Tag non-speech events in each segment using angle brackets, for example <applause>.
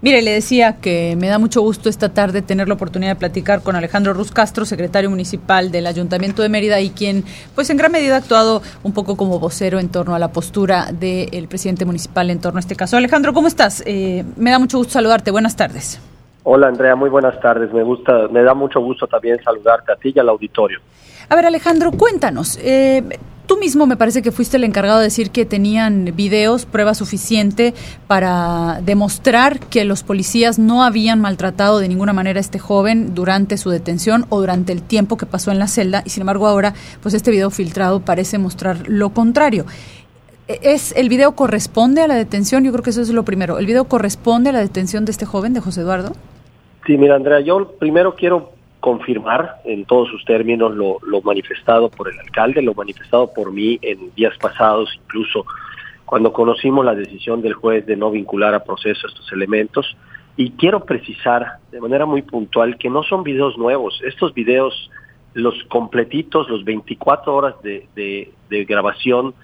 Mire, le decía que me da mucho gusto esta tarde tener la oportunidad de platicar con Alejandro Ruz Castro, secretario municipal del Ayuntamiento de Mérida y quien, pues en gran medida ha actuado un poco como vocero en torno a la postura del presidente municipal en torno a este caso. Alejandro, ¿cómo estás? Eh, me da mucho gusto saludarte. Buenas tardes. Hola Andrea, muy buenas tardes. Me gusta, me da mucho gusto también saludarte a ti y al auditorio. A ver, Alejandro, cuéntanos. Eh, Tú mismo me parece que fuiste el encargado de decir que tenían videos, prueba suficiente para demostrar que los policías no habían maltratado de ninguna manera a este joven durante su detención o durante el tiempo que pasó en la celda y sin embargo ahora pues este video filtrado parece mostrar lo contrario. ¿Es, ¿El video corresponde a la detención? Yo creo que eso es lo primero. ¿El video corresponde a la detención de este joven, de José Eduardo? Sí, mira, Andrea, yo primero quiero confirmar en todos sus términos lo, manifestado por el alcalde, lo manifestado por mí en días pasados, incluso cuando conocimos la decisión del juez de no vincular a proceso estos elementos. Y quiero precisar de manera muy puntual que no son videos nuevos. Estos videos, los completitos, los 24 horas de, de grabación,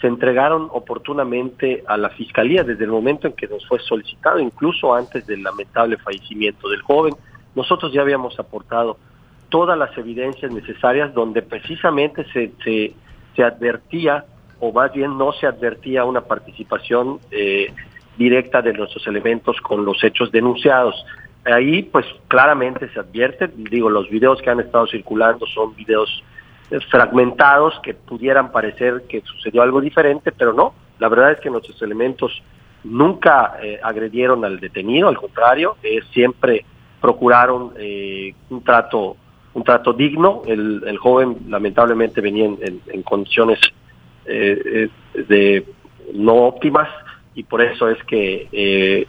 se entregaron oportunamente a la Fiscalía desde el momento en que nos fue solicitado, incluso antes del lamentable fallecimiento del joven nosotros ya habíamos aportado todas las evidencias necesarias donde precisamente se, se, advertía, o más bien no se advertía una participación eh, directa de nuestros elementos con los hechos denunciados. Ahí pues claramente se advierte, digo, los videos que han estado circulando son videos eh, fragmentados que pudieran parecer que sucedió algo diferente, pero no, la verdad es que nuestros elementos nunca eh, agredieron al detenido, al contrario, es siempre procuraron eh, un trato un trato digno. El, el joven lamentablemente venía en, condiciones eh, eh, de no óptimas y por eso es que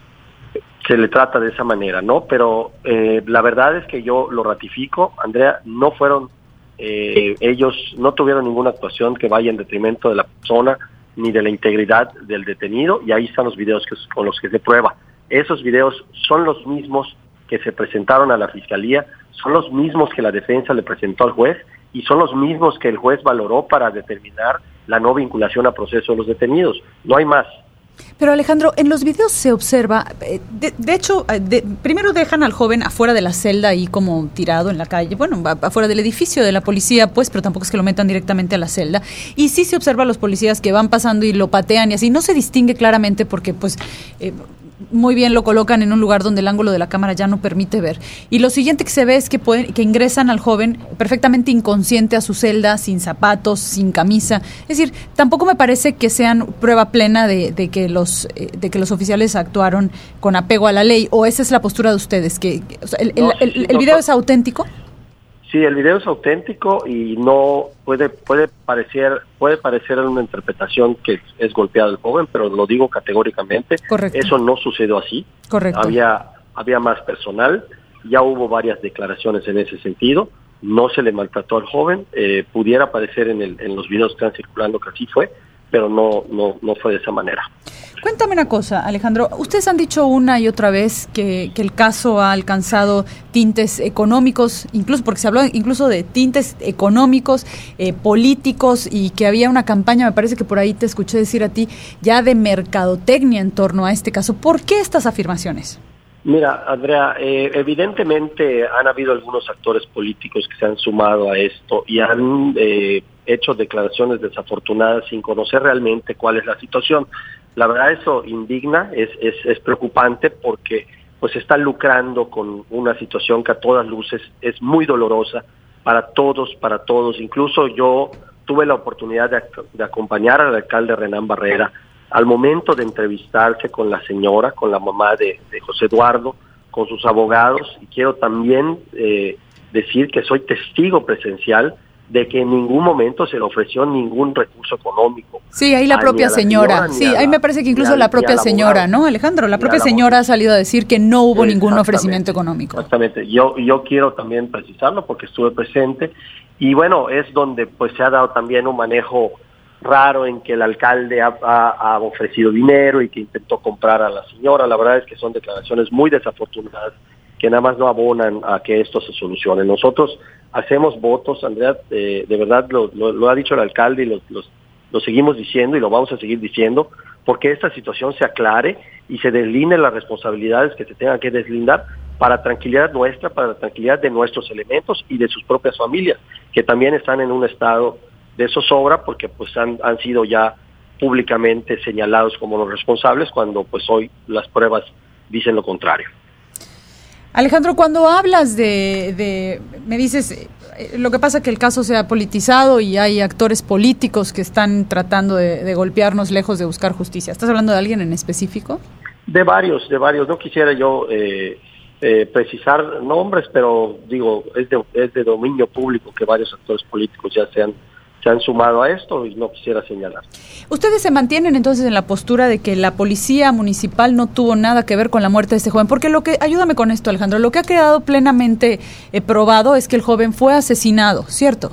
se le trata de esa manera, ¿no? Pero la verdad es que yo lo ratifico, Andrea, no fueron ellos no tuvieron ninguna actuación que vaya en detrimento de la persona ni de la integridad del detenido y ahí están los videos que, con los que se prueba. Esos videos son los mismos que se presentaron a la Fiscalía son los mismos que la defensa le presentó al juez y son los mismos que el juez valoró para determinar la no vinculación a proceso de los detenidos. No hay más. Pero Alejandro, en los videos se observa, eh, de, hecho, eh, primero dejan al joven afuera de la celda ahí como tirado en la calle, bueno, afuera del edificio de la policía, pues, pero tampoco es que lo metan directamente a la celda. Y sí se observa a los policías que van pasando y lo patean y así. No se distingue claramente porque, pues, eh, muy bien lo colocan en un lugar donde el ángulo de la cámara ya no permite ver. Y lo siguiente que se ve es que, pueden, que ingresan al joven perfectamente inconsciente a su celda, sin zapatos, sin camisa. Es decir, tampoco me parece que sean prueba plena de, que, los, eh, de que los oficiales actuaron con apego a la ley. ¿O esa es la postura de ustedes? que ¿El, el, video es auténtico? Sí, el video es auténtico y no puede puede parecer puede parecer una interpretación que es golpeado el joven, pero lo digo categóricamente. Correcto. Eso no sucedió así. Correcto. Había había más personal, ya hubo varias declaraciones en ese sentido. No se le maltrató al joven. Eh, pudiera parecer en, el, en los videos que están circulando que así fue, pero no no no fue de esa manera. Cuéntame una cosa, Alejandro. Ustedes han dicho una y otra vez que, el caso ha alcanzado tintes económicos, incluso porque se habló incluso de tintes económicos, eh, políticos y que había una campaña, me parece que por ahí te escuché decir a ti, ya de mercadotecnia en torno a este caso. ¿Por qué estas afirmaciones? Mira, Andrea, eh, evidentemente han habido algunos actores políticos que se han sumado a esto y han eh, hecho declaraciones desafortunadas sin conocer realmente cuál es la situación. La verdad eso indigna, es, es, es preocupante porque pues está lucrando con una situación que a todas luces es muy dolorosa para todos, para todos. Incluso yo tuve la oportunidad de, acompañar al alcalde Renán Barrera al momento de entrevistarse con la señora, con la mamá de, José Eduardo, con sus abogados, y quiero también eh, decir que soy testigo presencial de que en ningún momento se le ofreció ningún recurso económico. Sí, ahí la propia señora, sí, ahí me parece que incluso la, propia señora, ¿no, Alejandro? La propia señora ha salido a decir que no hubo ningún ofrecimiento económico. Exactamente, yo, yo quiero también precisarlo porque estuve presente y bueno, es donde pues se ha dado también un manejo raro en que el alcalde ha, ofrecido dinero y que intentó comprar a la señora, la verdad es que son declaraciones muy desafortunadas que nada más no abonan a que esto se solucione. Nosotros hacemos votos, Andrea, de verdad lo, ha dicho el alcalde y lo, lo seguimos diciendo y lo vamos a seguir diciendo, porque esta situación se aclare y se deslinden las responsabilidades que se tengan que deslindar para tranquilidad nuestra, para la tranquilidad de nuestros elementos y de sus propias familias, que también están en un estado de zozobra porque pues han, han sido ya públicamente señalados como los responsables cuando pues hoy las pruebas dicen lo contrario. Alejandro, cuando hablas de, me dices, eh, lo que pasa que el caso se ha politizado y hay actores políticos que están tratando de, golpearnos lejos de buscar justicia. ¿Estás hablando de alguien en específico? De varios, de varios. No quisiera yo eh, eh, precisar nombres, pero digo, es de, es de dominio público que varios actores políticos ya se han se han sumado a esto y no quisiera señalar. ¿Ustedes se mantienen entonces en la postura de que la policía municipal no tuvo nada que ver con la muerte de este joven? Porque lo que, ayúdame con esto Alejandro, lo que ha quedado plenamente eh, probado es que el joven fue asesinado, ¿cierto?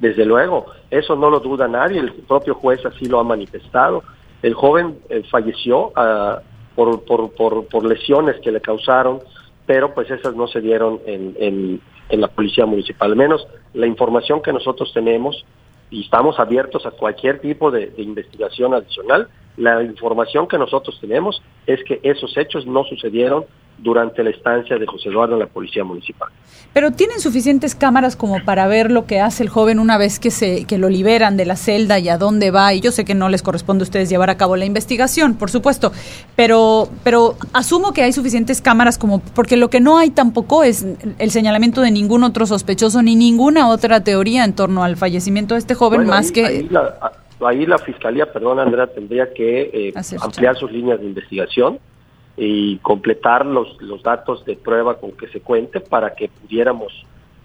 Desde luego, eso no lo duda nadie, el propio juez así lo ha manifestado. El joven eh, falleció uh, por, por, por, por, lesiones que le causaron, pero pues esas no se dieron en, en, en la policía municipal. Al menos la información que nosotros tenemos y estamos abiertos a cualquier tipo de, investigación adicional. La información que nosotros tenemos es que esos hechos no sucedieron durante la estancia de José Eduardo en la Policía Municipal. Pero tienen suficientes cámaras como para ver lo que hace el joven una vez que se que lo liberan de la celda y a dónde va. Y yo sé que no les corresponde a ustedes llevar a cabo la investigación, por supuesto, pero pero asumo que hay suficientes cámaras como porque lo que no hay tampoco es el señalamiento de ningún otro sospechoso ni ninguna otra teoría en torno al fallecimiento de este joven más que ahí la, ahí la fiscalía, perdón Andrea, tendría que eh, ampliar sus líneas de investigación y completar los, los datos de prueba con que se cuente para que pudiéramos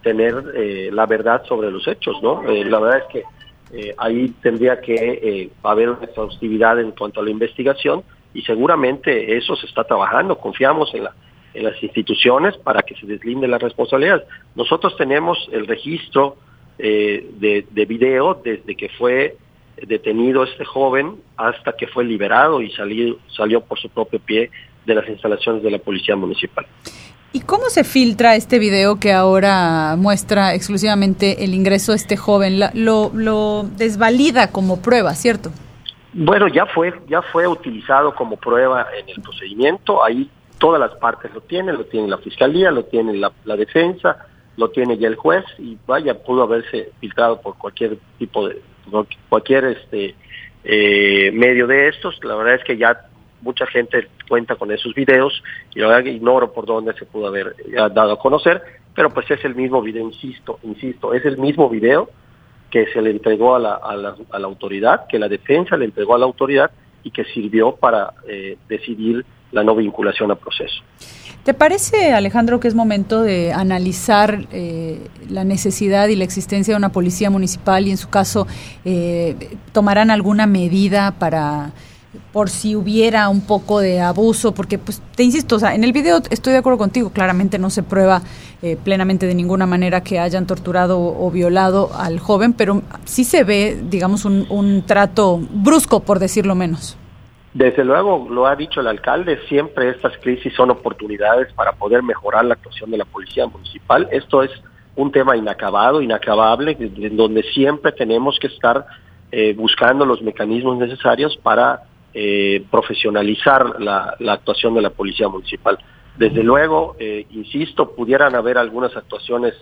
tener eh, la verdad sobre los hechos, ¿no? Eh, la verdad es que eh, ahí tendría que haber una exhaustividad en cuanto a la investigación y seguramente eso se está trabajando. Confiamos en, la, en las instituciones para que se deslinde la responsabilidad. Nosotros tenemos el registro de, de video desde que fue detenido este joven hasta que fue liberado y salió, salió por su propio pie de las instalaciones de la Policía Municipal. ¿Y cómo se filtra este video que ahora muestra exclusivamente el ingreso de este joven? lo, lo desvalida como prueba, ¿cierto? Bueno, ya fue, ya fue utilizado como prueba en el procedimiento. Ahí todas las partes lo tienen, lo tiene la fiscalía, lo tiene la, defensa, lo tiene ya el juez y vaya, pudo haberse filtrado por cualquier tipo de, cualquier este eh, medio de estos. La verdad es que ya mucha gente cuenta con esos videos y la ignoro por dónde se pudo haber dado a conocer, pero pues es el mismo video, insisto, insisto, es el mismo video que se le entregó a la, a la, a la autoridad, que la defensa le entregó a la autoridad y que sirvió para eh, decidir la no vinculación a proceso. ¿Te parece, Alejandro, que es momento de analizar eh, la necesidad y la existencia de una policía municipal y, en su caso, eh, tomarán alguna medida para por si hubiera un poco de abuso, porque pues te insisto, o sea, en el video estoy de acuerdo contigo, claramente no se prueba eh, plenamente de ninguna manera que hayan torturado o, violado al joven, pero sí se ve, digamos, un, un trato brusco, por decirlo menos. Desde luego, lo ha dicho el alcalde, siempre estas crisis son oportunidades para poder mejorar la actuación de la policía municipal. Esto es un tema inacabado, inacabable, en donde siempre tenemos que estar eh, buscando los mecanismos necesarios para eh, profesionalizar la, actuación de la policía municipal. Desde luego, eh, insisto, pudieran haber algunas actuaciones,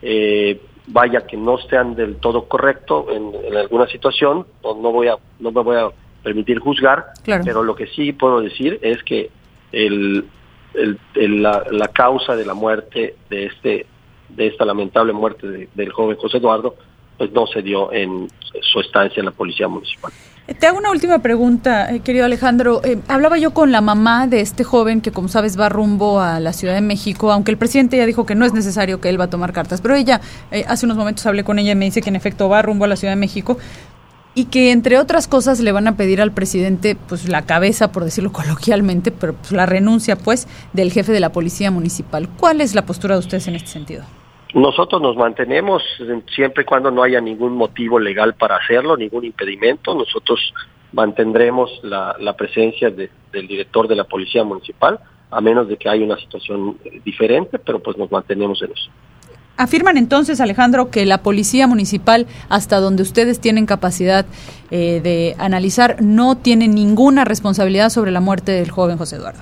eh, vaya que no sean del todo correcto en, alguna situación, no, no voy a, no me voy a permitir juzgar, pero lo que sí puedo decir es que el, el, la, la, causa de la muerte de este de esta lamentable muerte del joven José Eduardo pues no se dio en su estancia en la policía municipal. Te hago una última pregunta, eh, querido Alejandro. Eh, hablaba yo con la mamá de este joven que, como sabes, va rumbo a la Ciudad de México, aunque el presidente ya dijo que no es necesario que él va a tomar cartas. Pero ella, eh, hace unos momentos hablé con ella y me dice que en efecto va rumbo a la Ciudad de México y que, entre otras cosas, le van a pedir al presidente, pues, la cabeza, por decirlo <laughs> coloquialmente, pero pues, la renuncia, pues, del jefe de la Policía Municipal. ¿Cuál es la postura de ustedes en este sentido? Nosotros nos mantenemos siempre y cuando no haya ningún motivo legal para hacerlo, ningún impedimento. Nosotros mantendremos la, presencia del director de la Policía Municipal, a menos de que haya una situación eh, diferente, pero pues nos mantenemos en eso. Afirman entonces, Alejandro, que la policía municipal, hasta donde ustedes tienen capacidad eh, de analizar, no tiene ninguna responsabilidad sobre la muerte del joven José Eduardo.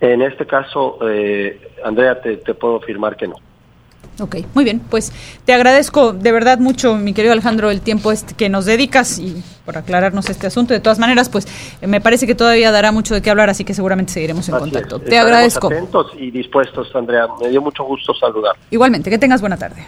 En este caso, eh, Andrea, te puedo afirmar que no. Ok, muy bien. Pues te agradezco de verdad mucho, mi querido Alejandro, el tiempo este que nos dedicas y por aclararnos este asunto. De todas maneras, pues me parece que todavía dará mucho de qué hablar, así que seguramente seguiremos en contacto. Te agradezco. Atentos y dispuestos, Andrea. Me dio mucho gusto saludar. Igualmente, que tengas buena tarde.